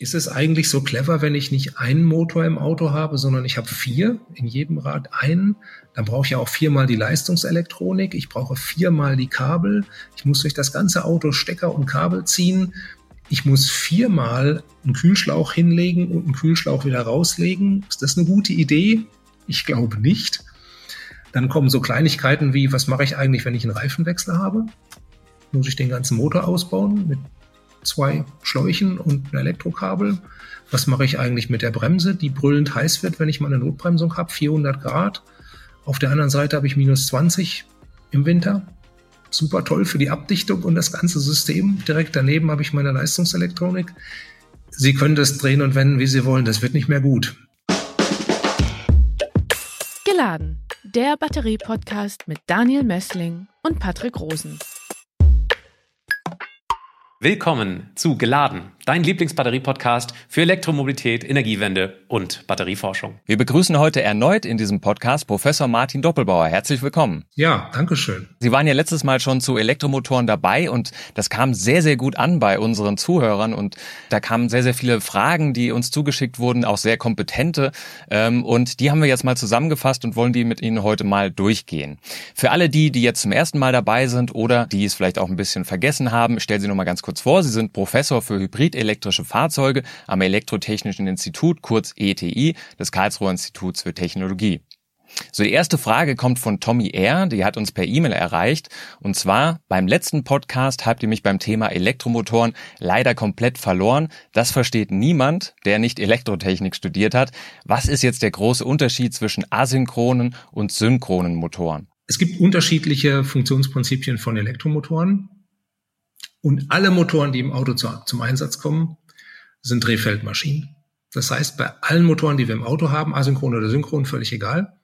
ist es eigentlich so clever, wenn ich nicht einen Motor im Auto habe, sondern ich habe vier, in jedem Rad einen. Dann brauche ich ja auch viermal die Leistungselektronik, ich brauche viermal die Kabel, ich muss durch das ganze Auto Stecker und Kabel ziehen, ich muss viermal einen Kühlschlauch hinlegen und einen Kühlschlauch wieder rauslegen. Ist das eine gute Idee? Ich glaube nicht. Dann kommen so Kleinigkeiten wie, was mache ich eigentlich, wenn ich einen Reifenwechsel habe? Muss ich den ganzen Motor ausbauen mit zwei Schläuchen und ein Elektrokabel. Was mache ich eigentlich mit der Bremse, die brüllend heiß wird, wenn ich mal eine Notbremsung habe, 400 Grad. Auf der anderen Seite habe ich minus 20 im Winter. Super toll für die Abdichtung und das ganze System. Direkt daneben habe ich meine Leistungselektronik. Sie können das drehen und wenden, wie Sie wollen. Das wird nicht mehr gut. Geladen. Der Batterie-Podcast mit Daniel Messling und Patrick Rosen. Willkommen zu Geladen, dein Lieblingsbatterie-Podcast für Elektromobilität, Energiewende und Batterieforschung. Wir begrüßen heute erneut in diesem Podcast Professor Martin Doppelbauer. Herzlich willkommen. Ja, danke schön. Sie waren ja letztes Mal schon zu Elektromotoren dabei und das kam sehr, sehr gut an bei unseren Zuhörern und da kamen sehr, sehr viele Fragen, die uns zugeschickt wurden, auch sehr kompetente ähm, und die haben wir jetzt mal zusammengefasst und wollen die mit Ihnen heute mal durchgehen. Für alle die, die jetzt zum ersten Mal dabei sind oder die es vielleicht auch ein bisschen vergessen haben, stellen Sie noch mal ganz kurz kurz vor. Sie sind Professor für hybridelektrische Fahrzeuge am Elektrotechnischen Institut, kurz ETI, des Karlsruher Instituts für Technologie. So, die erste Frage kommt von Tommy R., die hat uns per E-Mail erreicht. Und zwar, beim letzten Podcast habt ihr mich beim Thema Elektromotoren leider komplett verloren. Das versteht niemand, der nicht Elektrotechnik studiert hat. Was ist jetzt der große Unterschied zwischen asynchronen und synchronen Motoren? Es gibt unterschiedliche Funktionsprinzipien von Elektromotoren. Und alle Motoren, die im Auto zu, zum Einsatz kommen, sind Drehfeldmaschinen. Das heißt, bei allen Motoren, die wir im Auto haben, asynchron oder synchron, völlig egal,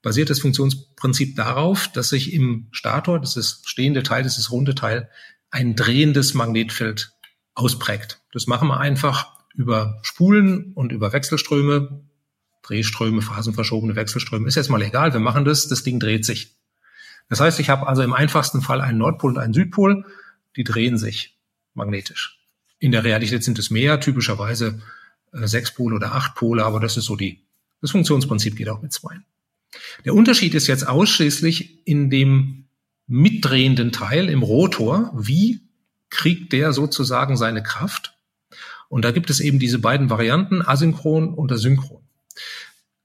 basiert das Funktionsprinzip darauf, dass sich im Stator, das ist stehende Teil, das ist runde Teil, ein drehendes Magnetfeld ausprägt. Das machen wir einfach über Spulen und über Wechselströme, Drehströme, phasenverschobene Wechselströme. Ist jetzt mal egal, wir machen das, das Ding dreht sich. Das heißt, ich habe also im einfachsten Fall einen Nordpol und einen Südpol die drehen sich magnetisch. In der Realität sind es mehr, typischerweise äh, sechs Pole oder acht Pole, aber das ist so die, das Funktionsprinzip geht auch mit zwei. Der Unterschied ist jetzt ausschließlich in dem mitdrehenden Teil im Rotor. Wie kriegt der sozusagen seine Kraft? Und da gibt es eben diese beiden Varianten, asynchron und asynchron.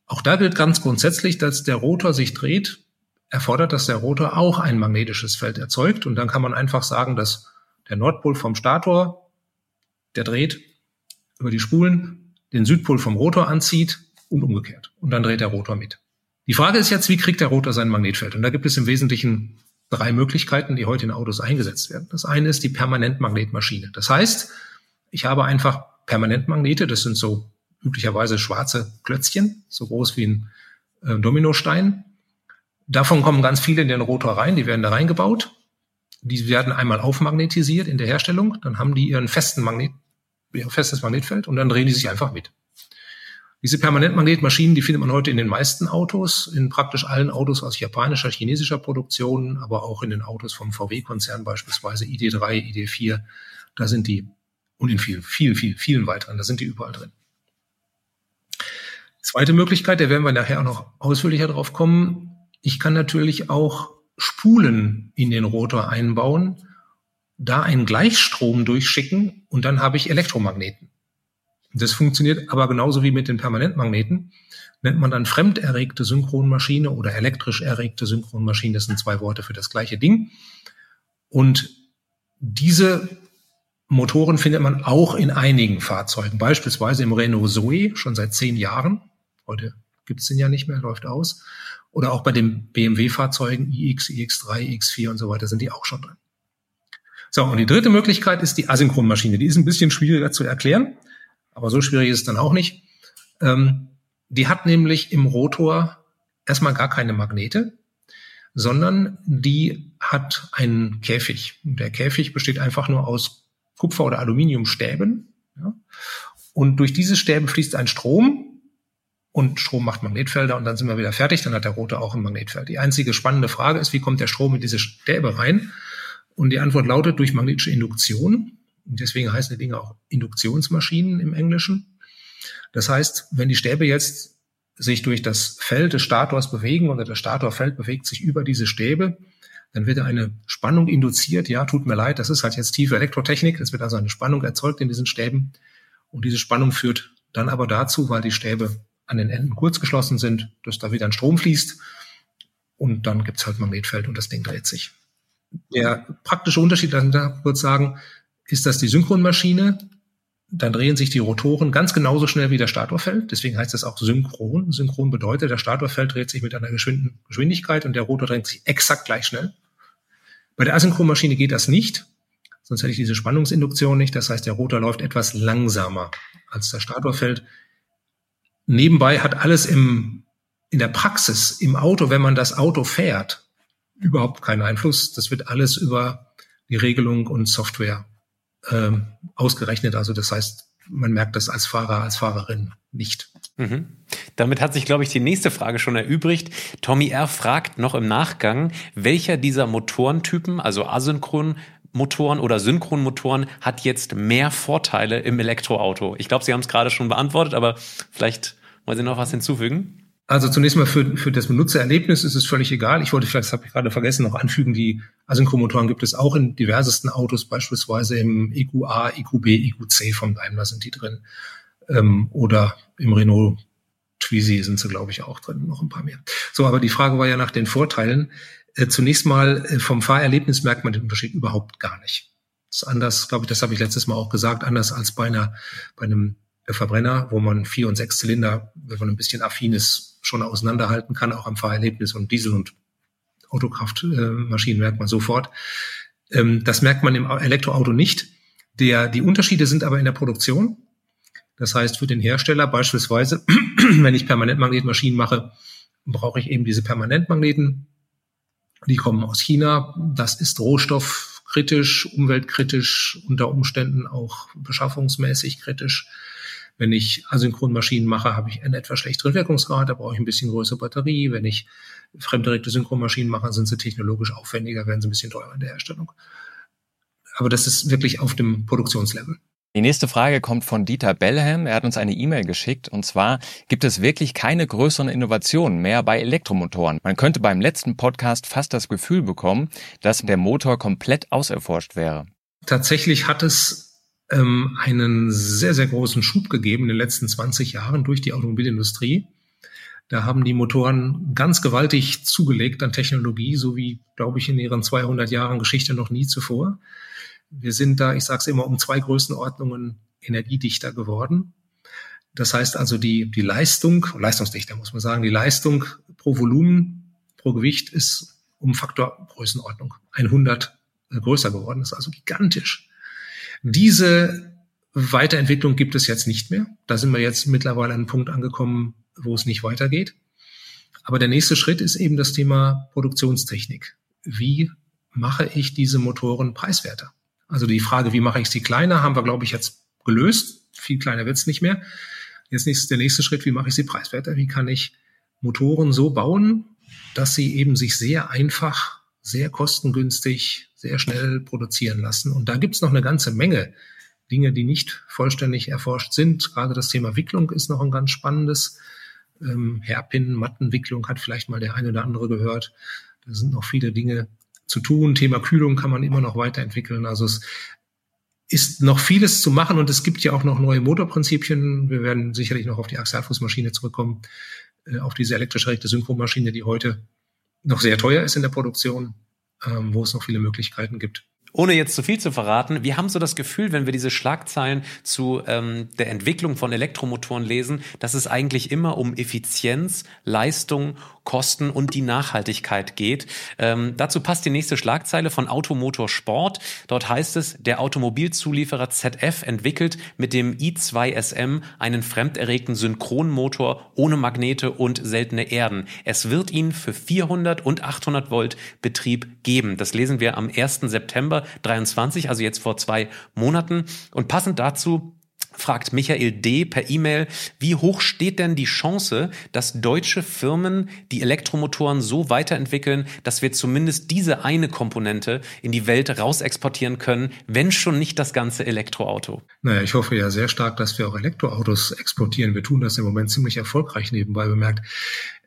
Auch da gilt ganz grundsätzlich, dass der Rotor sich dreht erfordert, dass der Rotor auch ein magnetisches Feld erzeugt. Und dann kann man einfach sagen, dass der Nordpol vom Stator, der dreht über die Spulen, den Südpol vom Rotor anzieht und umgekehrt. Und dann dreht der Rotor mit. Die Frage ist jetzt, wie kriegt der Rotor sein Magnetfeld? Und da gibt es im Wesentlichen drei Möglichkeiten, die heute in Autos eingesetzt werden. Das eine ist die Permanentmagnetmaschine. Das heißt, ich habe einfach Permanentmagnete, das sind so üblicherweise schwarze Klötzchen, so groß wie ein äh, Dominostein. Davon kommen ganz viele in den Rotor rein, die werden da reingebaut. Die werden einmal aufmagnetisiert in der Herstellung, dann haben die ihren festen Magnet, ihr festes Magnetfeld und dann drehen die sich einfach mit. Diese Permanentmagnetmaschinen, die findet man heute in den meisten Autos, in praktisch allen Autos aus japanischer, chinesischer Produktion, aber auch in den Autos vom VW-Konzern beispielsweise ID3, ID4. Da sind die und in vielen, vielen, vielen, vielen weiteren, da sind die überall drin. Zweite Möglichkeit, da werden wir nachher auch noch ausführlicher drauf kommen, ich kann natürlich auch Spulen in den Rotor einbauen, da einen Gleichstrom durchschicken und dann habe ich Elektromagneten. Das funktioniert aber genauso wie mit den Permanentmagneten. Nennt man dann fremderregte Synchronmaschine oder elektrisch erregte Synchronmaschine. Das sind zwei Worte für das gleiche Ding. Und diese Motoren findet man auch in einigen Fahrzeugen, beispielsweise im Renault Zoe schon seit zehn Jahren. Heute gibt es den ja nicht mehr, läuft aus. Oder auch bei den BMW-Fahrzeugen iX, iX3, iX4 und so weiter sind die auch schon drin. So, und die dritte Möglichkeit ist die Asynchronmaschine. Die ist ein bisschen schwieriger zu erklären, aber so schwierig ist es dann auch nicht. Ähm, die hat nämlich im Rotor erstmal gar keine Magnete, sondern die hat einen Käfig. Und der Käfig besteht einfach nur aus Kupfer- oder Aluminiumstäben. Ja? Und durch diese Stäbe fließt ein Strom, und Strom macht Magnetfelder und dann sind wir wieder fertig, dann hat der Rotor auch ein Magnetfeld. Die einzige spannende Frage ist, wie kommt der Strom in diese Stäbe rein? Und die Antwort lautet durch magnetische Induktion. Deswegen heißen die Dinge auch Induktionsmaschinen im Englischen. Das heißt, wenn die Stäbe jetzt sich durch das Feld des Stators bewegen oder das Statorfeld bewegt sich über diese Stäbe, dann wird eine Spannung induziert. Ja, tut mir leid, das ist halt jetzt tiefe Elektrotechnik. Es wird also eine Spannung erzeugt in diesen Stäben. Und diese Spannung führt dann aber dazu, weil die Stäbe an den Enden kurz geschlossen sind, dass da wieder ein Strom fließt. Und dann gibt's halt Magnetfeld und das Ding dreht sich. Der praktische Unterschied, da ich sagen, ist, dass die Synchronmaschine, dann drehen sich die Rotoren ganz genauso schnell wie der Statorfeld. Deswegen heißt das auch synchron. Synchron bedeutet, der Statorfeld dreht sich mit einer Geschwindigkeit und der Rotor dreht sich exakt gleich schnell. Bei der Asynchronmaschine geht das nicht. Sonst hätte ich diese Spannungsinduktion nicht. Das heißt, der Rotor läuft etwas langsamer als das Statorfeld. Nebenbei hat alles im, in der Praxis, im Auto, wenn man das Auto fährt, überhaupt keinen Einfluss. Das wird alles über die Regelung und Software ähm, ausgerechnet. Also das heißt, man merkt das als Fahrer, als Fahrerin nicht. Mhm. Damit hat sich, glaube ich, die nächste Frage schon erübrigt. Tommy R. fragt noch im Nachgang, welcher dieser Motorentypen, also asynchron Motoren oder Synchronmotoren hat jetzt mehr Vorteile im Elektroauto? Ich glaube, Sie haben es gerade schon beantwortet, aber vielleicht wollen Sie noch was hinzufügen? Also zunächst mal für, für das Benutzererlebnis ist es völlig egal. Ich wollte vielleicht, das habe ich gerade vergessen, noch anfügen, die Asynchromotoren gibt es auch in diversesten Autos, beispielsweise im EQA, EQB, EQC von Daimler sind die drin. Ähm, oder im Renault Twizy sind sie, glaube ich, auch drin, noch ein paar mehr. So, aber die Frage war ja nach den Vorteilen. Äh, zunächst mal äh, vom Fahrerlebnis merkt man den Unterschied überhaupt gar nicht. Das ist anders, glaube ich, das habe ich letztes Mal auch gesagt, anders als bei einer, bei einem Verbrenner, wo man vier und sechs Zylinder, wenn man ein bisschen affin ist, schon auseinanderhalten kann, auch am Fahrerlebnis und Diesel- und Autokraftmaschinen merkt man sofort. Ähm, das merkt man im Elektroauto nicht. Der, die Unterschiede sind aber in der Produktion. Das heißt, für den Hersteller beispielsweise, wenn ich Permanentmagnetmaschinen mache, brauche ich eben diese Permanentmagneten. Die kommen aus China. Das ist rohstoffkritisch, umweltkritisch, unter Umständen auch beschaffungsmäßig kritisch. Wenn ich Asynchronmaschinen mache, habe ich einen etwas schlechteren Wirkungsgrad, da brauche ich ein bisschen größere Batterie. Wenn ich fremddirekte Synchronmaschinen mache, sind sie technologisch aufwendiger, werden sie ein bisschen teurer in der Herstellung. Aber das ist wirklich auf dem Produktionslevel. Die nächste Frage kommt von Dieter Bellham. Er hat uns eine E-Mail geschickt und zwar gibt es wirklich keine größeren Innovationen mehr bei Elektromotoren. Man könnte beim letzten Podcast fast das Gefühl bekommen, dass der Motor komplett auserforscht wäre. Tatsächlich hat es ähm, einen sehr, sehr großen Schub gegeben in den letzten 20 Jahren durch die Automobilindustrie. Da haben die Motoren ganz gewaltig zugelegt an Technologie, so wie, glaube ich, in ihren 200 Jahren Geschichte noch nie zuvor. Wir sind da, ich sage es immer, um zwei Größenordnungen energiedichter geworden. Das heißt also, die, die Leistung, leistungsdichter muss man sagen, die Leistung pro Volumen, pro Gewicht ist um Faktor Größenordnung 100 äh, größer geworden. Das ist also gigantisch. Diese Weiterentwicklung gibt es jetzt nicht mehr. Da sind wir jetzt mittlerweile an einem Punkt angekommen, wo es nicht weitergeht. Aber der nächste Schritt ist eben das Thema Produktionstechnik. Wie mache ich diese Motoren preiswerter? Also die Frage, wie mache ich sie kleiner, haben wir, glaube ich, jetzt gelöst. Viel kleiner wird es nicht mehr. Jetzt ist der nächste Schritt, wie mache ich sie preiswerter? Wie kann ich Motoren so bauen, dass sie eben sich sehr einfach, sehr kostengünstig sehr schnell produzieren lassen. Und da gibt's noch eine ganze Menge Dinge, die nicht vollständig erforscht sind. Gerade das Thema Wicklung ist noch ein ganz spannendes. Ähm, Hairpin, Mattenwicklung hat vielleicht mal der eine oder andere gehört. Da sind noch viele Dinge zu tun. Thema Kühlung kann man immer noch weiterentwickeln. Also es ist noch vieles zu machen und es gibt ja auch noch neue Motorprinzipien. Wir werden sicherlich noch auf die Axialfußmaschine zurückkommen, äh, auf diese elektrisch rechte Synchromaschine, die heute noch sehr teuer ist in der Produktion ähm, wo es noch viele Möglichkeiten gibt. Ohne jetzt zu viel zu verraten, wir haben so das Gefühl, wenn wir diese Schlagzeilen zu ähm, der Entwicklung von Elektromotoren lesen, dass es eigentlich immer um Effizienz, Leistung Kosten und die Nachhaltigkeit geht. Ähm, dazu passt die nächste Schlagzeile von Automotor Sport. Dort heißt es, der Automobilzulieferer ZF entwickelt mit dem i2SM einen fremderregten Synchronmotor ohne Magnete und seltene Erden. Es wird ihn für 400 und 800 Volt Betrieb geben. Das lesen wir am 1. September 23, also jetzt vor zwei Monaten. Und passend dazu fragt Michael D. per E-Mail, wie hoch steht denn die Chance, dass deutsche Firmen die Elektromotoren so weiterentwickeln, dass wir zumindest diese eine Komponente in die Welt rausexportieren können, wenn schon nicht das ganze Elektroauto? Naja, ich hoffe ja sehr stark, dass wir auch Elektroautos exportieren. Wir tun das im Moment ziemlich erfolgreich nebenbei bemerkt.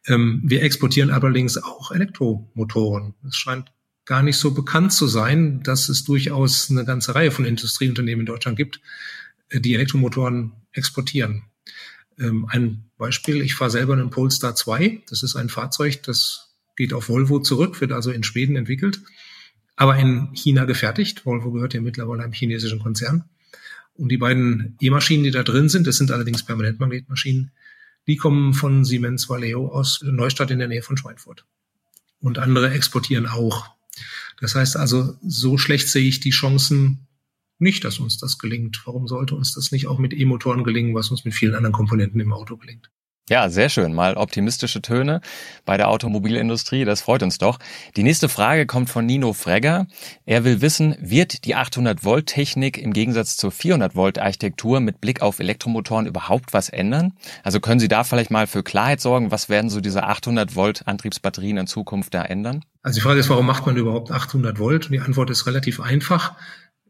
Ähm, wir exportieren allerdings auch Elektromotoren. Es scheint gar nicht so bekannt zu sein, dass es durchaus eine ganze Reihe von Industrieunternehmen in Deutschland gibt, die Elektromotoren exportieren. Ähm, ein Beispiel, ich fahre selber einen Polestar 2. Das ist ein Fahrzeug, das geht auf Volvo zurück, wird also in Schweden entwickelt, aber in China gefertigt. Volvo gehört ja mittlerweile einem chinesischen Konzern. Und die beiden E-Maschinen, die da drin sind, das sind allerdings Permanentmagnetmaschinen, die kommen von Siemens Valeo aus Neustadt in der Nähe von Schweinfurt. Und andere exportieren auch. Das heißt also, so schlecht sehe ich die Chancen nicht, dass uns das gelingt. Warum sollte uns das nicht auch mit E-Motoren gelingen, was uns mit vielen anderen Komponenten im Auto gelingt? Ja, sehr schön. Mal optimistische Töne bei der Automobilindustrie. Das freut uns doch. Die nächste Frage kommt von Nino Fregger. Er will wissen, wird die 800 Volt Technik im Gegensatz zur 400 Volt Architektur mit Blick auf Elektromotoren überhaupt was ändern? Also können Sie da vielleicht mal für Klarheit sorgen? Was werden so diese 800 Volt Antriebsbatterien in Zukunft da ändern? Also die Frage ist, warum macht man überhaupt 800 Volt? Und die Antwort ist relativ einfach.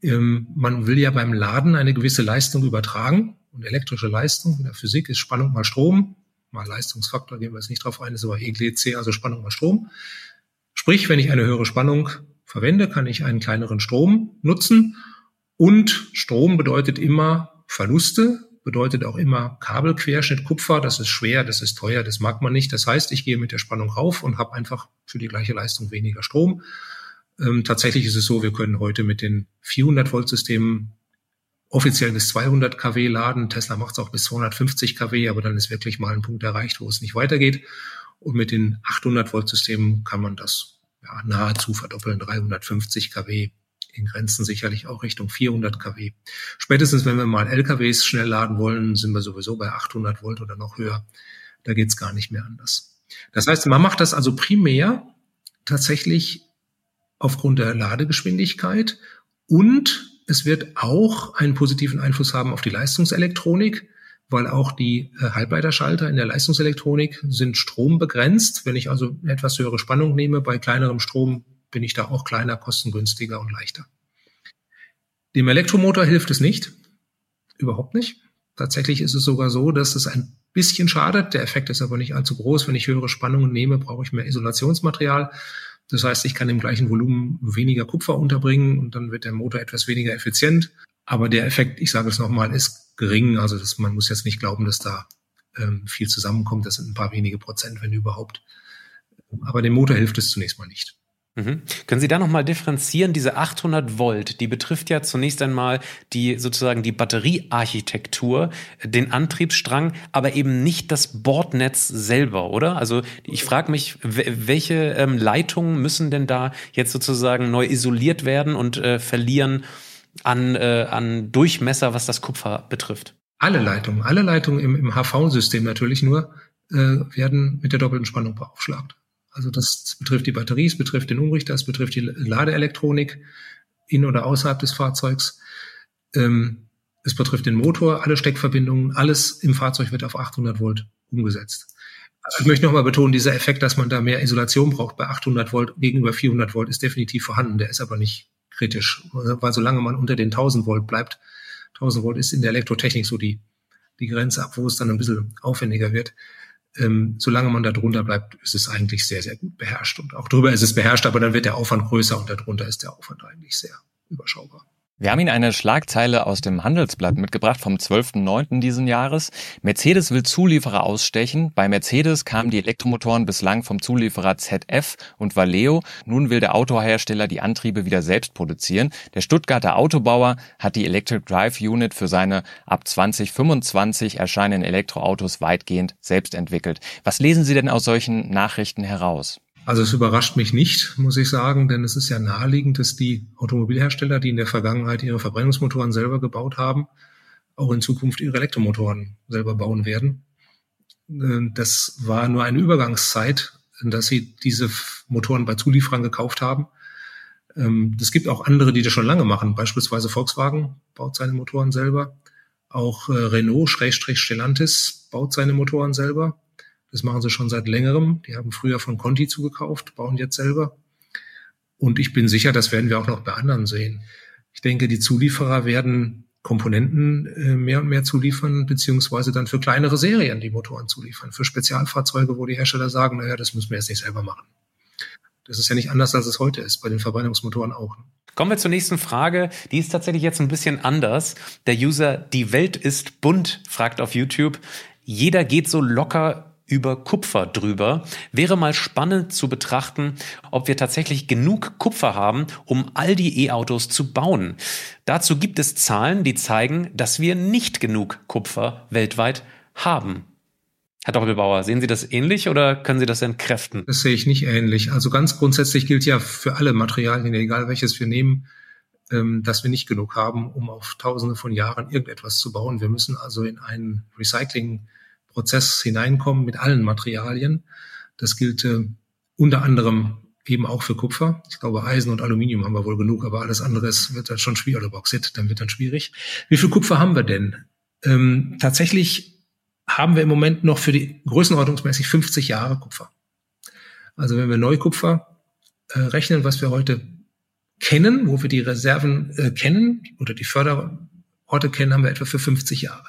Ähm, man will ja beim Laden eine gewisse Leistung übertragen. Und elektrische Leistung in der Physik ist Spannung mal Strom. Mal Leistungsfaktor, gehen wir jetzt nicht drauf ein, ist aber EGC, also Spannung mal Strom. Sprich, wenn ich eine höhere Spannung verwende, kann ich einen kleineren Strom nutzen. Und Strom bedeutet immer Verluste, bedeutet auch immer Kabelquerschnitt Kupfer. Das ist schwer, das ist teuer, das mag man nicht. Das heißt, ich gehe mit der Spannung rauf und habe einfach für die gleiche Leistung weniger Strom. Ähm, tatsächlich ist es so, wir können heute mit den 400 Volt Systemen offiziell bis 200 kW laden. Tesla macht es auch bis 250 kW, aber dann ist wirklich mal ein Punkt erreicht, wo es nicht weitergeht. Und mit den 800 Volt Systemen kann man das ja, nahezu verdoppeln, 350 kW in Grenzen sicherlich auch Richtung 400 kW. Spätestens, wenn wir mal LKWs schnell laden wollen, sind wir sowieso bei 800 Volt oder noch höher. Da geht's gar nicht mehr anders. Das heißt, man macht das also primär tatsächlich aufgrund der Ladegeschwindigkeit und es wird auch einen positiven Einfluss haben auf die Leistungselektronik, weil auch die äh, Halbleiterschalter in der Leistungselektronik sind strombegrenzt. Wenn ich also etwas höhere Spannung nehme, bei kleinerem Strom bin ich da auch kleiner, kostengünstiger und leichter. Dem Elektromotor hilft es nicht. Überhaupt nicht. Tatsächlich ist es sogar so, dass es ein bisschen schadet. Der Effekt ist aber nicht allzu groß. Wenn ich höhere Spannungen nehme, brauche ich mehr Isolationsmaterial. Das heißt, ich kann im gleichen Volumen weniger Kupfer unterbringen und dann wird der Motor etwas weniger effizient. Aber der Effekt, ich sage es nochmal, ist gering. Also das, man muss jetzt nicht glauben, dass da ähm, viel zusammenkommt. Das sind ein paar wenige Prozent, wenn überhaupt. Aber dem Motor hilft es zunächst mal nicht. Mhm. Können Sie da nochmal differenzieren? Diese 800 Volt, die betrifft ja zunächst einmal die sozusagen die Batteriearchitektur, den Antriebsstrang, aber eben nicht das Bordnetz selber, oder? Also ich frage mich, welche ähm, Leitungen müssen denn da jetzt sozusagen neu isoliert werden und äh, verlieren an, äh, an Durchmesser, was das Kupfer betrifft? Alle Leitungen, alle Leitungen im, im HV-System natürlich nur äh, werden mit der doppelten Spannung beaufschlagt. Also das betrifft die Batterie, es betrifft den Umrichter, es betrifft die Ladeelektronik in oder außerhalb des Fahrzeugs. Ähm, es betrifft den Motor, alle Steckverbindungen, alles im Fahrzeug wird auf 800 Volt umgesetzt. Also ich möchte nochmal betonen, dieser Effekt, dass man da mehr Isolation braucht bei 800 Volt gegenüber 400 Volt, ist definitiv vorhanden. Der ist aber nicht kritisch, weil solange man unter den 1000 Volt bleibt, 1000 Volt ist in der Elektrotechnik so die, die Grenze ab, wo es dann ein bisschen aufwendiger wird ähm, solange man da drunter bleibt, ist es eigentlich sehr, sehr gut beherrscht. Und auch drüber ist es beherrscht, aber dann wird der Aufwand größer und darunter ist der Aufwand eigentlich sehr überschaubar. Wir haben Ihnen eine Schlagzeile aus dem Handelsblatt mitgebracht vom 12.09. diesen Jahres. Mercedes will Zulieferer ausstechen. Bei Mercedes kamen die Elektromotoren bislang vom Zulieferer ZF und Valeo. Nun will der Autohersteller die Antriebe wieder selbst produzieren. Der Stuttgarter Autobauer hat die Electric Drive Unit für seine ab 2025 erscheinenden Elektroautos weitgehend selbst entwickelt. Was lesen Sie denn aus solchen Nachrichten heraus? Also es überrascht mich nicht, muss ich sagen, denn es ist ja naheliegend, dass die Automobilhersteller, die in der Vergangenheit ihre Verbrennungsmotoren selber gebaut haben, auch in Zukunft ihre Elektromotoren selber bauen werden. Äh, das war nur eine Übergangszeit, dass sie diese Motoren bei Zulieferern gekauft haben. Es ähm, gibt auch andere, die das schon lange machen. Beispielsweise Volkswagen baut seine Motoren selber. Auch äh, Renault, Schrägstrich Stellantis, baut seine Motoren selber. Das machen sie schon seit längerem. Die haben früher von Conti zugekauft, bauen jetzt selber. Und ich bin sicher, das werden wir auch noch bei anderen sehen. Ich denke, die Zulieferer werden Komponenten äh, mehr und mehr zuliefern, beziehungsweise dann für kleinere Serien die Motoren zuliefern. Für Spezialfahrzeuge, wo die Hersteller sagen, naja, das müssen wir jetzt nicht selber machen. Das ist ja nicht anders, als es heute ist, bei den Verbrennungsmotoren auch. Kommen wir zur nächsten Frage. Die ist tatsächlich jetzt ein bisschen anders. Der User Die Welt ist bunt fragt auf YouTube. Jeder geht so locker über Kupfer drüber. Wäre mal spannend zu betrachten, ob wir tatsächlich genug Kupfer haben, um all die E-Autos zu bauen. Dazu gibt es Zahlen, die zeigen, dass wir nicht genug Kupfer weltweit haben. Herr Doppelbauer, sehen Sie das ähnlich oder können Sie das entkräften? Das sehe ich nicht ähnlich. Also ganz grundsätzlich gilt ja für alle Materialien, egal welches wir nehmen, ähm, dass wir nicht genug haben, um auf tausende von Jahren irgendetwas zu bauen. Wir müssen also in einen Recycling Prozess hineinkommen mit allen Materialien. Das gilt äh, unter anderem eben auch für Kupfer. Ich glaube, Eisen und Aluminium haben wir wohl genug, aber alles andere wird dann schon schwierig, oder Bauxit, dann wird dann schwierig. Wie viel Kupfer haben wir denn? Ähm, tatsächlich haben wir im Moment noch für die größenordnungsmäßig 50 Jahre Kupfer. Also wenn wir Neukupfer äh, rechnen, was wir heute kennen, wo wir die Reserven äh, kennen oder die Förderorte kennen, haben wir etwa für 50 Jahre.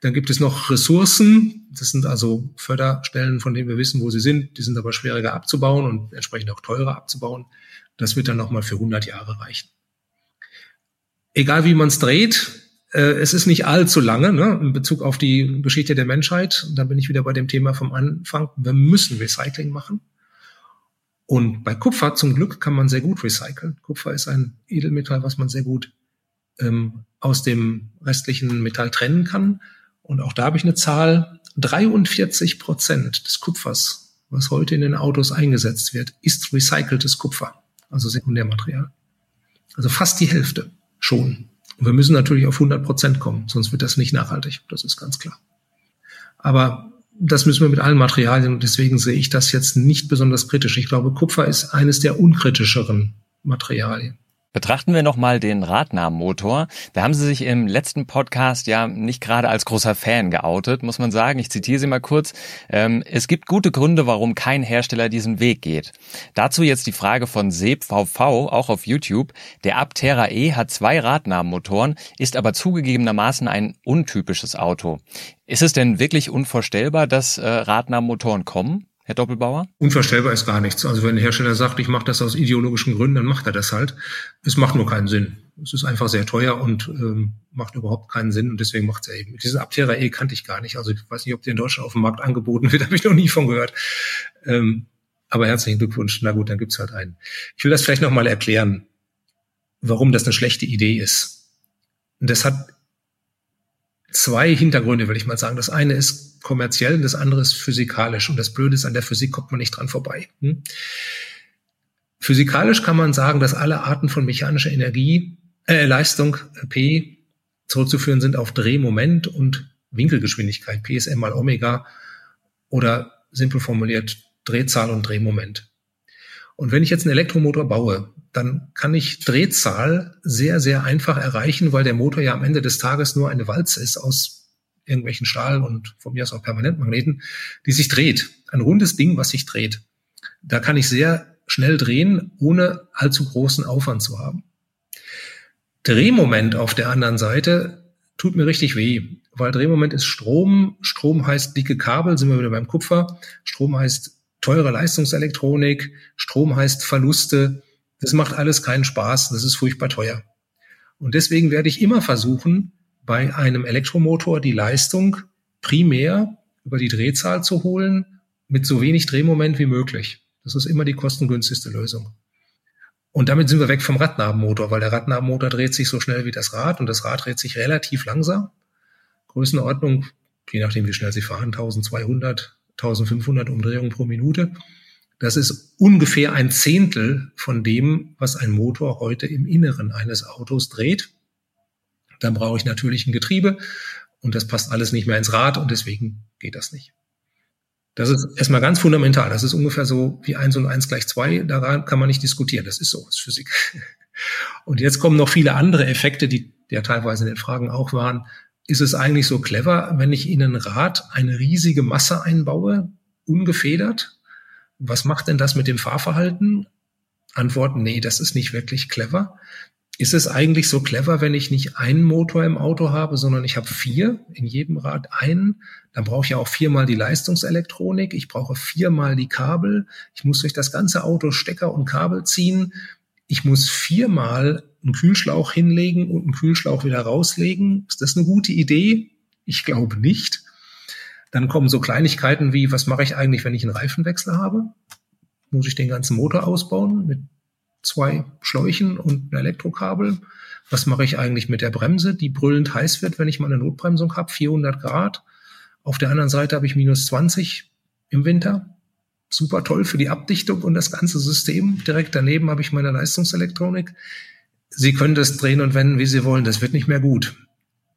Dann gibt es noch Ressourcen. Das sind also Förderstellen, von denen wir wissen, wo sie sind. Die sind aber schwieriger abzubauen und entsprechend auch teurer abzubauen. Das wird dann nochmal für 100 Jahre reichen. Egal wie man es dreht, äh, es ist nicht allzu lange ne, in Bezug auf die Geschichte der Menschheit. Und da bin ich wieder bei dem Thema vom Anfang. Wir müssen Recycling machen. Und bei Kupfer zum Glück kann man sehr gut recyceln. Kupfer ist ein Edelmetall, was man sehr gut ähm, aus dem restlichen Metall trennen kann. Und auch da habe ich eine Zahl. 43 Prozent des Kupfers, was heute in den Autos eingesetzt wird, ist recyceltes Kupfer, also Sekundärmaterial. Also fast die Hälfte schon. Und wir müssen natürlich auf 100 Prozent kommen, sonst wird das nicht nachhaltig. Das ist ganz klar. Aber das müssen wir mit allen Materialien und deswegen sehe ich das jetzt nicht besonders kritisch. Ich glaube, Kupfer ist eines der unkritischeren Materialien. Betrachten wir nochmal den Radnahmotor. Da haben Sie sich im letzten Podcast ja nicht gerade als großer Fan geoutet, muss man sagen. Ich zitiere Sie mal kurz. Ähm, es gibt gute Gründe, warum kein Hersteller diesen Weg geht. Dazu jetzt die Frage von SebVV, auch auf YouTube. Der Aptera E hat zwei Radnahmotoren, ist aber zugegebenermaßen ein untypisches Auto. Ist es denn wirklich unvorstellbar, dass äh, Radnahmotoren kommen? Herr Doppelbauer? Unvorstellbar ist gar nichts. Also wenn der Hersteller sagt, ich mache das aus ideologischen Gründen, dann macht er das halt. Es macht nur keinen Sinn. Es ist einfach sehr teuer und ähm, macht überhaupt keinen Sinn und deswegen macht es er eben. Diesen Aptera E kannte ich gar nicht. Also ich weiß nicht, ob der in Deutschland auf dem Markt angeboten wird, habe ich noch nie von gehört. Ähm, aber herzlichen Glückwunsch. Na gut, dann gibt's halt einen. Ich will das vielleicht nochmal erklären, warum das eine schlechte Idee ist. Und das hat zwei Hintergründe, würde ich mal sagen. Das eine ist kommerziell und das andere ist physikalisch. Und das Blöde ist, an der Physik kommt man nicht dran vorbei. Hm? Physikalisch kann man sagen, dass alle Arten von mechanischer Energie, äh, Leistung P zurückzuführen sind auf Drehmoment und Winkelgeschwindigkeit. P ist M mal Omega oder simpel formuliert Drehzahl und Drehmoment. Und wenn ich jetzt einen Elektromotor baue, dann kann ich Drehzahl sehr, sehr einfach erreichen, weil der Motor ja am Ende des Tages nur eine Walze ist aus irgendwelchen Stahl und von mir aus auch Permanentmagneten, die sich dreht. Ein rundes Ding, was sich dreht. Da kann ich sehr schnell drehen, ohne allzu großen Aufwand zu haben. Drehmoment auf der anderen Seite tut mir richtig weh, weil Drehmoment ist Strom. Strom heißt dicke Kabel, sind wir wieder beim Kupfer. Strom heißt teure Leistungselektronik. Strom heißt Verluste. Das macht alles keinen Spaß. Das ist furchtbar teuer. Und deswegen werde ich immer versuchen, bei einem Elektromotor die Leistung primär über die Drehzahl zu holen, mit so wenig Drehmoment wie möglich. Das ist immer die kostengünstigste Lösung. Und damit sind wir weg vom Radnabenmotor, weil der Radnabenmotor dreht sich so schnell wie das Rad und das Rad dreht sich relativ langsam. Größenordnung, je nachdem wie schnell Sie fahren, 1200, 1500 Umdrehungen pro Minute. Das ist ungefähr ein Zehntel von dem, was ein Motor heute im Inneren eines Autos dreht. Dann brauche ich natürlich ein Getriebe und das passt alles nicht mehr ins Rad und deswegen geht das nicht. Das ist erstmal ganz fundamental. Das ist ungefähr so wie eins und eins gleich zwei. Daran kann man nicht diskutieren. Das ist so, das ist Physik. Und jetzt kommen noch viele andere Effekte, die ja teilweise in den Fragen auch waren. ist es eigentlich so clever, wenn ich in ein Rad eine riesige Masse einbaue, ungefedert? Was macht denn das mit dem Fahrverhalten? Antwort, nee, das ist nicht wirklich clever. Ist es eigentlich so clever, wenn ich nicht einen Motor im Auto habe, sondern ich habe vier, in jedem Rad einen? Dann brauche ich ja auch viermal die Leistungselektronik, ich brauche viermal die Kabel, ich muss durch das ganze Auto Stecker und Kabel ziehen, ich muss viermal einen Kühlschlauch hinlegen und einen Kühlschlauch wieder rauslegen. Ist das eine gute Idee? Ich glaube nicht. Dann kommen so Kleinigkeiten wie, was mache ich eigentlich, wenn ich einen Reifenwechsel habe? Muss ich den ganzen Motor ausbauen mit zwei Schläuchen und einem Elektrokabel? Was mache ich eigentlich mit der Bremse, die brüllend heiß wird, wenn ich mal eine Notbremsung habe, 400 Grad? Auf der anderen Seite habe ich minus 20 im Winter. Super toll für die Abdichtung und das ganze System. Direkt daneben habe ich meine Leistungselektronik. Sie können das drehen und wenden, wie Sie wollen. Das wird nicht mehr gut.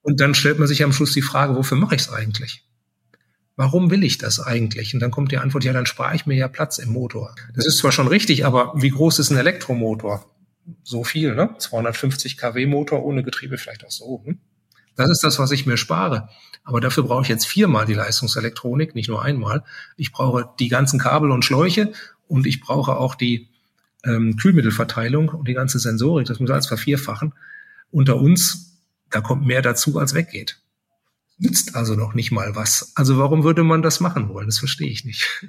Und dann stellt man sich am Schluss die Frage, wofür mache ich es eigentlich? Warum will ich das eigentlich? Und dann kommt die Antwort, ja, dann spare ich mir ja Platz im Motor. Das ist zwar schon richtig, aber wie groß ist ein Elektromotor? So viel, ne? 250 kW Motor ohne Getriebe vielleicht auch so. Hm? Das ist das, was ich mir spare. Aber dafür brauche ich jetzt viermal die Leistungselektronik, nicht nur einmal. Ich brauche die ganzen Kabel und Schläuche und ich brauche auch die ähm, Kühlmittelverteilung und die ganze Sensorik. Das muss alles vervierfachen. Unter uns, da kommt mehr dazu, als weggeht nützt also noch nicht mal was. Also warum würde man das machen wollen? Das verstehe ich nicht.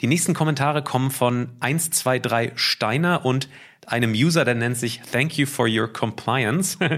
Die nächsten Kommentare kommen von 123 Steiner und einem User, der nennt sich Thank you for your compliance.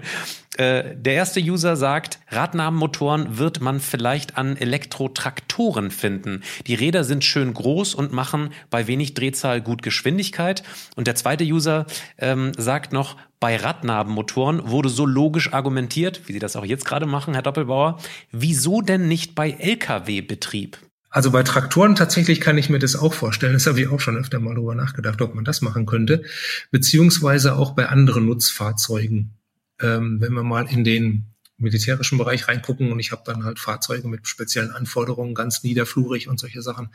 Äh, der erste User sagt, Radnabenmotoren wird man vielleicht an Elektrotraktoren finden. Die Räder sind schön groß und machen bei wenig Drehzahl gut Geschwindigkeit. Und der zweite User ähm, sagt noch, bei Radnabenmotoren wurde so logisch argumentiert, wie Sie das auch jetzt gerade machen, Herr Doppelbauer, wieso denn nicht bei Lkw-Betrieb? Also bei Traktoren tatsächlich kann ich mir das auch vorstellen. Das habe ich auch schon öfter mal darüber nachgedacht, ob man das machen könnte. Beziehungsweise auch bei anderen Nutzfahrzeugen. Ähm, wenn wir mal in den militärischen Bereich reingucken und ich habe dann halt Fahrzeuge mit speziellen Anforderungen, ganz niederflurig und solche Sachen,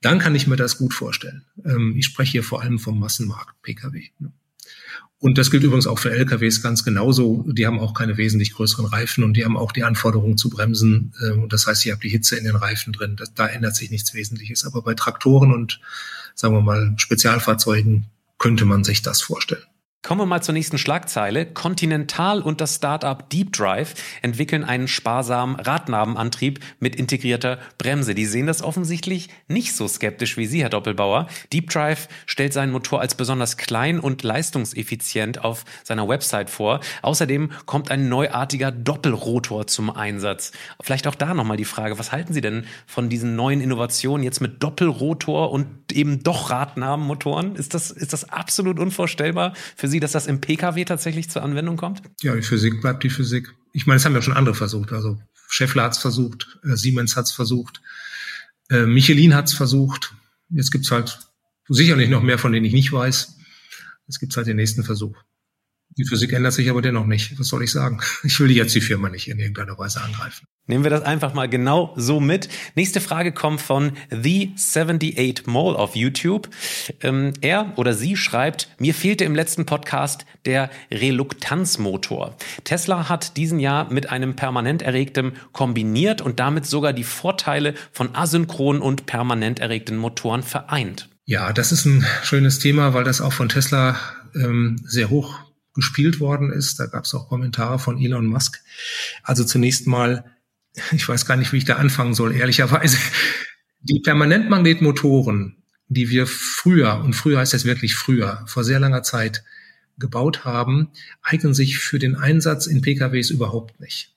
dann kann ich mir das gut vorstellen. Ähm, ich spreche hier vor allem vom Massenmarkt Pkw. Ne? Und das gilt übrigens auch für LKWs ganz genauso. Die haben auch keine wesentlich größeren Reifen und die haben auch die Anforderungen zu bremsen. Ähm, das heißt, ihr habt die Hitze in den Reifen drin. Das, da ändert sich nichts Wesentliches. Aber bei Traktoren und, sagen wir mal, Spezialfahrzeugen könnte man sich das vorstellen. Kommen wir mal zur nächsten Schlagzeile. Continental und das Startup Deep Drive entwickeln einen sparsamen Radnabenantrieb mit integrierter Bremse. Die sehen das offensichtlich nicht so skeptisch wie Sie, Herr Doppelbauer. Deep Drive stellt seinen Motor als besonders klein und leistungseffizient auf seiner Website vor. Außerdem kommt ein neuartiger Doppelrotor zum Einsatz. Vielleicht auch da nochmal die Frage, was halten Sie denn von diesen neuen Innovationen jetzt mit Doppelrotor und eben doch Radnabenmotoren? Ist das, ist das absolut unvorstellbar für für Sie, dass das im Pkw tatsächlich zur Anwendung kommt? Ja, die Physik bleibt die Physik. Ich meine, das haben ja schon andere versucht. Also Scheffler hat es versucht, äh, Siemens hat es versucht, äh, Michelin hat es versucht. Jetzt gibt's halt sicherlich noch mehr, von denen ich nicht weiß. Jetzt gibt's halt den nächsten Versuch. Die Physik ändert sich aber dennoch nicht. Was soll ich sagen? Ich will jetzt die Firma nicht in irgendeiner Weise angreifen. Nehmen wir das einfach mal genau so mit. Nächste Frage kommt von The78 Mole auf YouTube. Ähm, er oder sie schreibt, mir fehlte im letzten Podcast der Reluktanzmotor. Tesla hat diesen Jahr mit einem permanent erregtem kombiniert und damit sogar die Vorteile von asynchronen und permanent erregten Motoren vereint. Ja, das ist ein schönes Thema, weil das auch von Tesla ähm, sehr hoch gespielt worden ist. Da gab es auch Kommentare von Elon Musk. Also zunächst mal ich weiß gar nicht, wie ich da anfangen soll, ehrlicherweise. Die Permanentmagnetmotoren, die wir früher, und früher heißt das wirklich früher, vor sehr langer Zeit gebaut haben, eignen sich für den Einsatz in PKWs überhaupt nicht.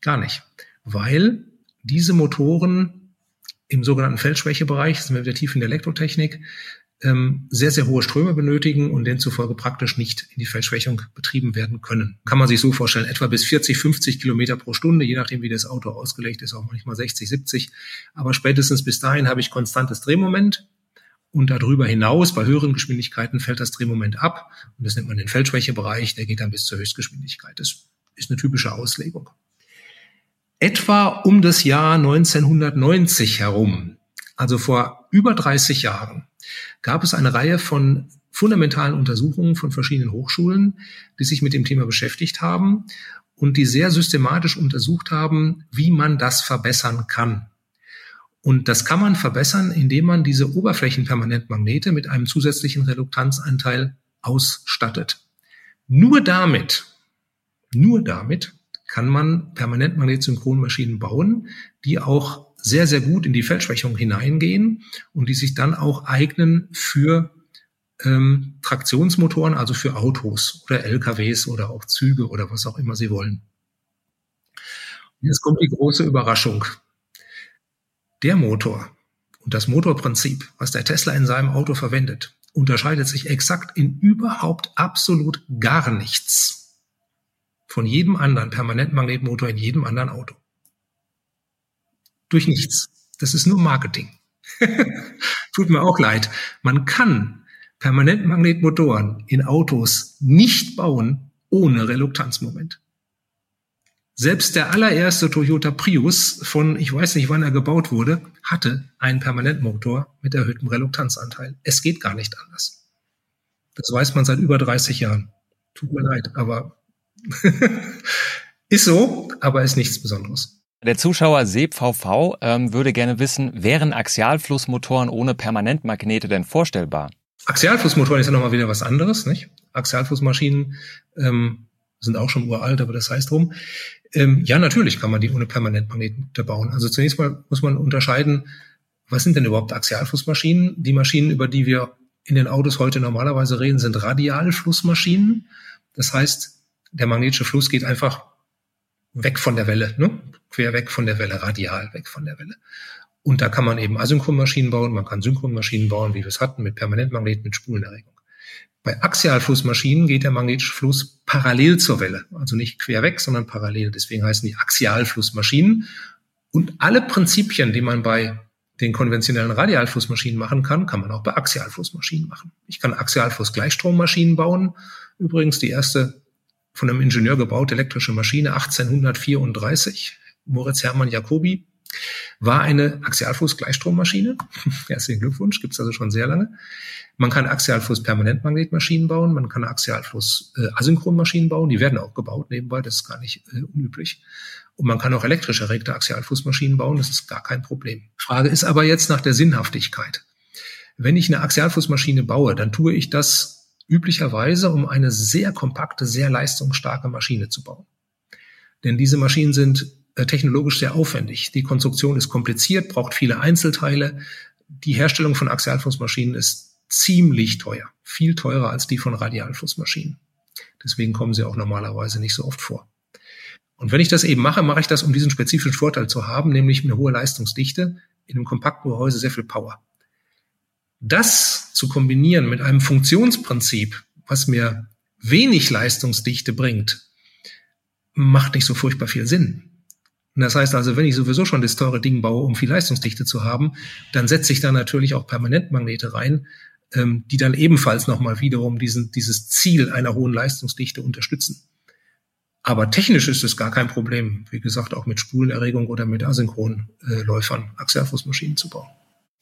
Gar nicht. Weil diese Motoren im sogenannten Feldschwächebereich, sind wir wieder tief in der Elektrotechnik, ähm, sehr, sehr hohe Ströme benötigen und demzufolge praktisch nicht in die Verschwächung betrieben werden können. Kann man sich so vorstellen, etwa bis 40, 50 Kilometer pro Stunde, je nachdem, wie das Auto ausgelegt ist, auch manchmal 60, 70. Aber spätestens bis dahin habe ich konstantes Drehmoment und darüber hinaus, bei höheren Geschwindigkeiten, fällt das Drehmoment ab. Und das nennt man den Feldschwächebereich, der geht dann bis zur Höchstgeschwindigkeit. Das ist eine typische Auslegung. Etwa um das Jahr 1990 herum, also vor über 30 Jahren, gab es eine Reihe von fundamentalen Untersuchungen von verschiedenen Hochschulen, die sich mit dem Thema beschäftigt haben und die sehr systematisch untersucht haben, wie man das verbessern kann. Und das kann man verbessern, indem man diese Oberflächenpermanentmagnete mit einem zusätzlichen Reduktanzanteil ausstattet. Nur damit, nur damit kann man Permanentmagnetsynchronmaschinen bauen, die auch sehr, sehr gut in die Feldschwächung hineingehen und die sich dann auch eignen für ähm, Traktionsmotoren, also für Autos oder LKWs oder auch Züge oder was auch immer Sie wollen. Jetzt kommt die große Überraschung. Der Motor und das Motorprinzip, was der Tesla in seinem Auto verwendet, unterscheidet sich exakt in überhaupt absolut gar nichts von jedem anderen Permanentmagnetmotor in jedem anderen Auto. Durch nichts. Das ist nur Marketing. Tut mir auch leid. Man kann Permanentmagnetmotoren in Autos nicht bauen ohne Reluktanzmoment. Selbst der allererste Toyota Prius von, ich weiß nicht, wann er gebaut wurde, hatte einen Permanentmotor mit erhöhtem Reluktanzanteil. Es geht gar nicht anders. Das weiß man seit über 30 Jahren. Tut mir leid, aber ist so, aber ist nichts Besonderes. Der Zuschauer SebVV ähm, würde gerne wissen, wären Axialflussmotoren ohne Permanentmagnete denn vorstellbar? Axialflussmotoren ist ja nochmal wieder was anderes, nicht? Axialflussmaschinen ähm, sind auch schon uralt, aber das heißt drum. Ähm, ja, natürlich kann man die ohne Permanentmagnete bauen. Also zunächst mal muss man unterscheiden, was sind denn überhaupt Axialflussmaschinen? Die Maschinen, über die wir in den Autos heute normalerweise reden, sind Radialflussmaschinen. Das heißt, der magnetische Fluss geht einfach weg von der Welle, ne? quer weg von der Welle, radial weg von der Welle. Und da kann man eben Asynchronmaschinen bauen, man kann Synchronmaschinen bauen, wie wir es hatten, mit Permanentmagneten, mit Spulenerregung. Bei Axialflussmaschinen geht der magnetische Fluss parallel zur Welle, also nicht quer weg, sondern parallel. Deswegen heißen die Axialflussmaschinen. Und alle Prinzipien, die man bei den konventionellen Radialflussmaschinen machen kann, kann man auch bei Axialflussmaschinen machen. Ich kann Axialfluss-Gleichstrommaschinen bauen. Übrigens die erste von einem Ingenieur gebaute elektrische Maschine 1834, Moritz Hermann Jacobi, war eine Axialfluss-Gleichstrommaschine. Herzlichen Glückwunsch, gibt's also schon sehr lange. Man kann Axialfluss-Permanentmagnetmaschinen bauen, man kann Axialfluss-Asynchronmaschinen bauen, die werden auch gebaut nebenbei, das ist gar nicht äh, unüblich. Und man kann auch elektrisch erregte Axialflussmaschinen bauen, das ist gar kein Problem. Frage ist aber jetzt nach der Sinnhaftigkeit. Wenn ich eine Axialflussmaschine baue, dann tue ich das üblicherweise, um eine sehr kompakte, sehr leistungsstarke Maschine zu bauen. Denn diese Maschinen sind äh, technologisch sehr aufwendig. Die Konstruktion ist kompliziert, braucht viele Einzelteile. Die Herstellung von Axialflussmaschinen ist ziemlich teuer, viel teurer als die von Radialflussmaschinen. Deswegen kommen sie auch normalerweise nicht so oft vor. Und wenn ich das eben mache, mache ich das, um diesen spezifischen Vorteil zu haben, nämlich eine hohe Leistungsdichte, in einem kompakten Gehäuse sehr viel Power. Das zu kombinieren mit einem Funktionsprinzip, was mir wenig Leistungsdichte bringt, macht nicht so furchtbar viel Sinn. Das heißt also, wenn ich sowieso schon das teure Ding baue, um viel Leistungsdichte zu haben, dann setze ich da natürlich auch Permanentmagnete rein, ähm, die dann ebenfalls nochmal wiederum diesen, dieses Ziel einer hohen Leistungsdichte unterstützen. Aber technisch ist es gar kein Problem, wie gesagt, auch mit Spulenerregung oder mit Asynchronläufern Axialfußmaschinen zu bauen.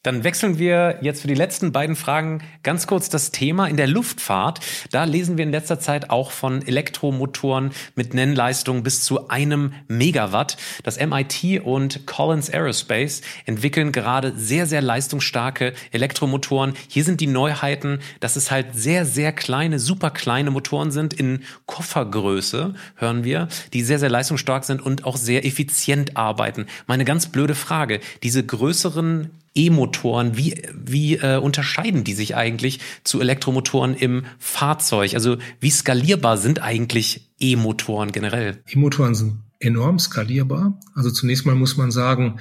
Dann wechseln wir jetzt für die letzten beiden Fragen ganz kurz das Thema in der Luftfahrt. Da lesen wir in letzter Zeit auch von Elektromotoren mit Nennleistungen bis zu einem Megawatt. Das MIT und Collins Aerospace entwickeln gerade sehr, sehr leistungsstarke Elektromotoren. Hier sind die Neuheiten, dass es halt sehr, sehr kleine, super kleine Motoren sind in Koffergröße, hören wir, die sehr, sehr leistungsstark sind und auch sehr effizient arbeiten. Meine ganz blöde Frage, diese größeren E-Motoren, wie, wie äh, unterscheiden die sich eigentlich zu Elektromotoren im Fahrzeug? Also wie skalierbar sind eigentlich E-Motoren generell? E-Motoren sind enorm skalierbar. Also zunächst mal muss man sagen,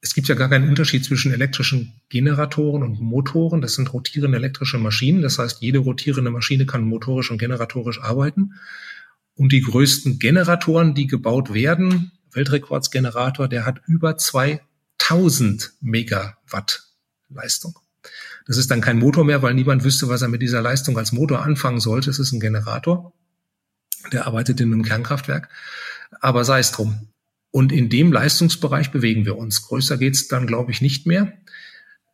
es gibt ja gar keinen Unterschied zwischen elektrischen Generatoren und Motoren. Das sind rotierende elektrische Maschinen. Das heißt, jede rotierende Maschine kann motorisch und generatorisch arbeiten. Und die größten Generatoren, die gebaut werden, Weltrekordsgenerator, der hat über zwei 1000 Megawatt Leistung. Das ist dann kein Motor mehr, weil niemand wüsste, was er mit dieser Leistung als Motor anfangen sollte. Es ist ein Generator, der arbeitet in einem Kernkraftwerk. Aber sei es drum. Und in dem Leistungsbereich bewegen wir uns. Größer geht's dann, glaube ich, nicht mehr.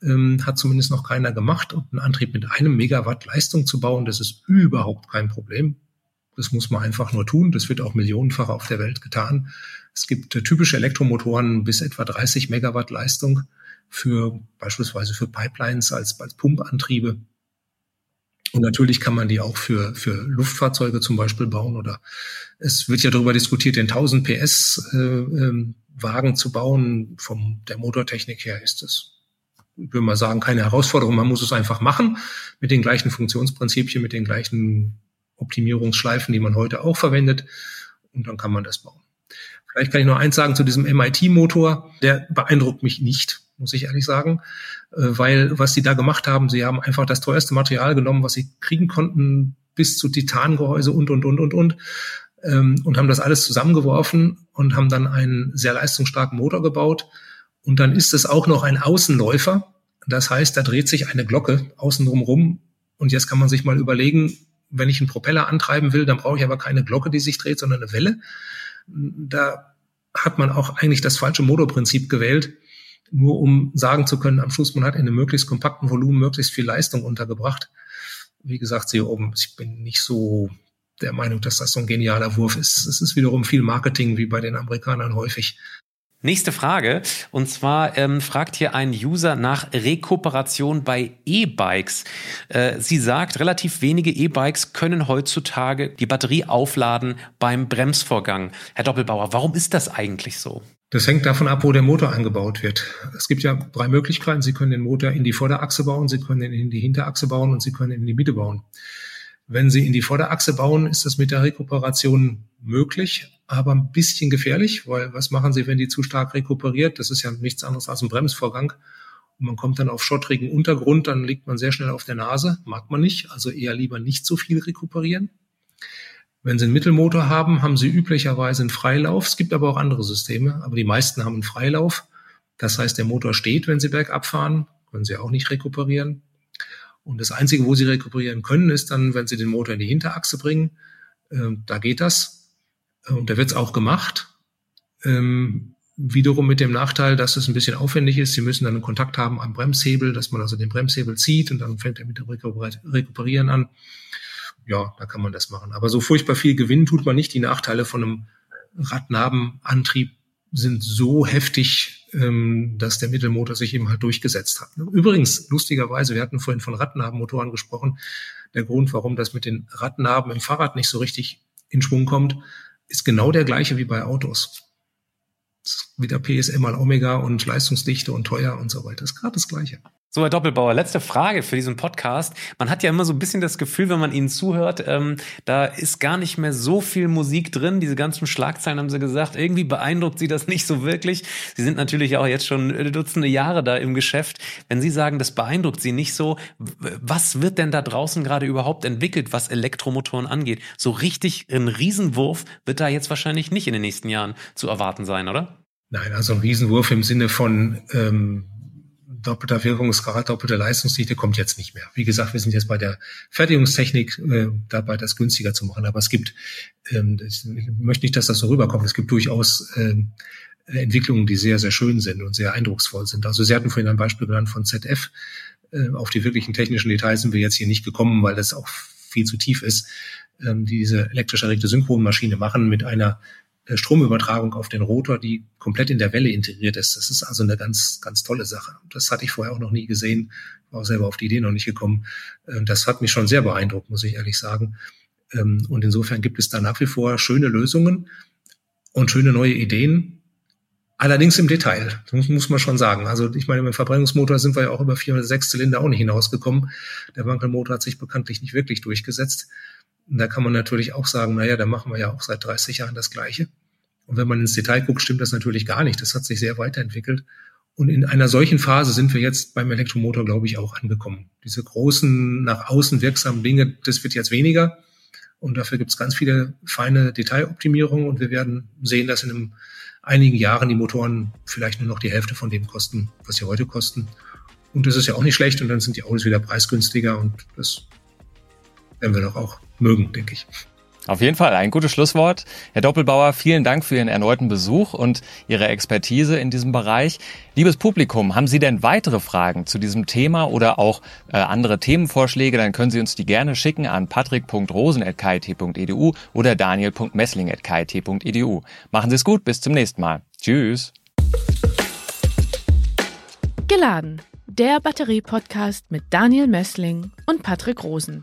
Ähm, hat zumindest noch keiner gemacht. Und einen Antrieb mit einem Megawatt Leistung zu bauen, das ist überhaupt kein Problem. Das muss man einfach nur tun. Das wird auch millionenfach auf der Welt getan. Es gibt äh, typische Elektromotoren bis etwa 30 Megawatt Leistung für beispielsweise für Pipelines als, als Pumpantriebe. Und natürlich kann man die auch für, für Luftfahrzeuge zum Beispiel bauen oder es wird ja darüber diskutiert, den 1000 PS äh, ähm, Wagen zu bauen. Vom der Motortechnik her ist das, ich würde mal sagen, keine Herausforderung. Man muss es einfach machen mit den gleichen Funktionsprinzipien, mit den gleichen Optimierungsschleifen, die man heute auch verwendet. Und dann kann man das bauen. Vielleicht kann ich noch eins sagen zu diesem MIT-Motor. Der beeindruckt mich nicht, muss ich ehrlich sagen, äh, weil was sie da gemacht haben, sie haben einfach das teuerste Material genommen, was sie kriegen konnten, bis zu Titangehäuse und, und, und, und, und, ähm, und haben das alles zusammengeworfen und haben dann einen sehr leistungsstarken Motor gebaut. Und dann ist es auch noch ein Außenläufer. Das heißt, da dreht sich eine Glocke außen rum. Und jetzt kann man sich mal überlegen, wenn ich einen Propeller antreiben will, dann brauche ich aber keine Glocke, die sich dreht, sondern eine Welle. Da hat man auch eigentlich das falsche Motorprinzip gewählt, nur um sagen zu können, am Schluss man hat in einem möglichst kompakten Volumen möglichst viel Leistung untergebracht. Wie gesagt, hier oben, ich bin nicht so der Meinung, dass das so ein genialer Wurf ist. Es ist wiederum viel Marketing, wie bei den Amerikanern häufig. Nächste Frage. Und zwar ähm, fragt hier ein User nach Rekuperation bei E-Bikes. Äh, sie sagt, relativ wenige E-Bikes können heutzutage die Batterie aufladen beim Bremsvorgang. Herr Doppelbauer, warum ist das eigentlich so? Das hängt davon ab, wo der Motor angebaut wird. Es gibt ja drei Möglichkeiten. Sie können den Motor in die Vorderachse bauen, Sie können ihn in die Hinterachse bauen und Sie können ihn in die Mitte bauen. Wenn Sie in die Vorderachse bauen, ist das mit der Rekuperation möglich aber ein bisschen gefährlich, weil was machen Sie, wenn die zu stark rekuperiert? Das ist ja nichts anderes als ein Bremsvorgang. Und man kommt dann auf schottrigen Untergrund, dann liegt man sehr schnell auf der Nase, mag man nicht, also eher lieber nicht so viel rekuperieren. Wenn Sie einen Mittelmotor haben, haben Sie üblicherweise einen Freilauf. Es gibt aber auch andere Systeme, aber die meisten haben einen Freilauf. Das heißt, der Motor steht, wenn Sie bergab fahren, können Sie auch nicht rekuperieren. Und das Einzige, wo Sie rekuperieren können, ist dann, wenn Sie den Motor in die Hinterachse bringen. Äh, da geht das. Und da wird es auch gemacht. Ähm, wiederum mit dem Nachteil, dass es ein bisschen aufwendig ist. Sie müssen dann einen Kontakt haben am Bremshebel, dass man also den Bremshebel zieht und dann fängt er mit dem Rekuperieren an. Ja, da kann man das machen. Aber so furchtbar viel Gewinn tut man nicht. Die Nachteile von einem Radnabenantrieb sind so heftig, ähm, dass der Mittelmotor sich eben halt durchgesetzt hat. Übrigens, lustigerweise, wir hatten vorhin von Radnabenmotoren gesprochen. Der Grund, warum das mit den Radnaben im Fahrrad nicht so richtig in Schwung kommt, ist genau der gleiche wie bei Autos. Wieder PSM mal Omega und Leistungsdichte und teuer und so weiter. Das ist gerade das Gleiche. So, Herr Doppelbauer, letzte Frage für diesen Podcast. Man hat ja immer so ein bisschen das Gefühl, wenn man Ihnen zuhört, ähm, da ist gar nicht mehr so viel Musik drin. Diese ganzen Schlagzeilen haben Sie gesagt. Irgendwie beeindruckt Sie das nicht so wirklich. Sie sind natürlich auch jetzt schon Dutzende Jahre da im Geschäft. Wenn Sie sagen, das beeindruckt Sie nicht so, was wird denn da draußen gerade überhaupt entwickelt, was Elektromotoren angeht? So richtig ein Riesenwurf wird da jetzt wahrscheinlich nicht in den nächsten Jahren zu erwarten sein, oder? Nein, also ein Riesenwurf im Sinne von ähm doppelter Wirkungsgrad, doppelte Leistungsdichte kommt jetzt nicht mehr. Wie gesagt, wir sind jetzt bei der Fertigungstechnik äh, dabei, das günstiger zu machen. Aber es gibt, ähm, ich möchte nicht, dass das so rüberkommt, es gibt durchaus ähm, Entwicklungen, die sehr, sehr schön sind und sehr eindrucksvoll sind. Also Sie hatten vorhin ein Beispiel genannt von ZF. Äh, auf die wirklichen technischen Details sind wir jetzt hier nicht gekommen, weil das auch viel zu tief ist. Ähm, diese elektrisch erregte Synchronmaschine machen mit einer Stromübertragung auf den Rotor, die komplett in der Welle integriert ist. Das ist also eine ganz, ganz tolle Sache. Das hatte ich vorher auch noch nie gesehen, war auch selber auf die Idee noch nicht gekommen. Ähm, das hat mich schon sehr beeindruckt, muss ich ehrlich sagen. Ähm, und insofern gibt es da nach wie vor schöne Lösungen und schöne neue Ideen. Allerdings im Detail, das muss man schon sagen. Also ich meine, dem Verbrennungsmotor sind wir ja auch über vier oder sechs Zylinder auch nicht hinausgekommen. Der Wankelmotor hat sich bekanntlich nicht wirklich durchgesetzt. Und da kann man natürlich auch sagen, naja, da machen wir ja auch seit 30 Jahren das Gleiche. Und wenn man ins Detail guckt, stimmt das natürlich gar nicht. Das hat sich sehr weiterentwickelt. Und in einer solchen Phase sind wir jetzt beim Elektromotor, glaube ich, auch angekommen. Diese großen, nach außen wirksamen Dinge, das wird jetzt weniger. Und dafür gibt es ganz viele feine Detailoptimierungen. Und wir werden sehen, dass in einem, einigen Jahren die Motoren vielleicht nur noch die Hälfte von dem kosten, was sie heute kosten. Und das ist ja auch nicht schlecht. Und dann sind die Autos wieder preisgünstiger. Und das werden wir doch auch mögen, denke ich. Auf jeden Fall ein gutes Schlusswort. Herr Doppelbauer, vielen Dank für Ihren erneuten Besuch und Ihre Expertise in diesem Bereich. Liebes Publikum, haben Sie denn weitere Fragen zu diesem Thema oder auch äh, andere Themenvorschläge, dann können Sie uns die gerne schicken an patrick.rosen.kit.edu oder daniel.messling.kit.edu. Machen Sie es gut, bis zum nächsten Mal. Tschüss. Geladen, der Batterie-Podcast mit Daniel Messling und Patrick Rosen.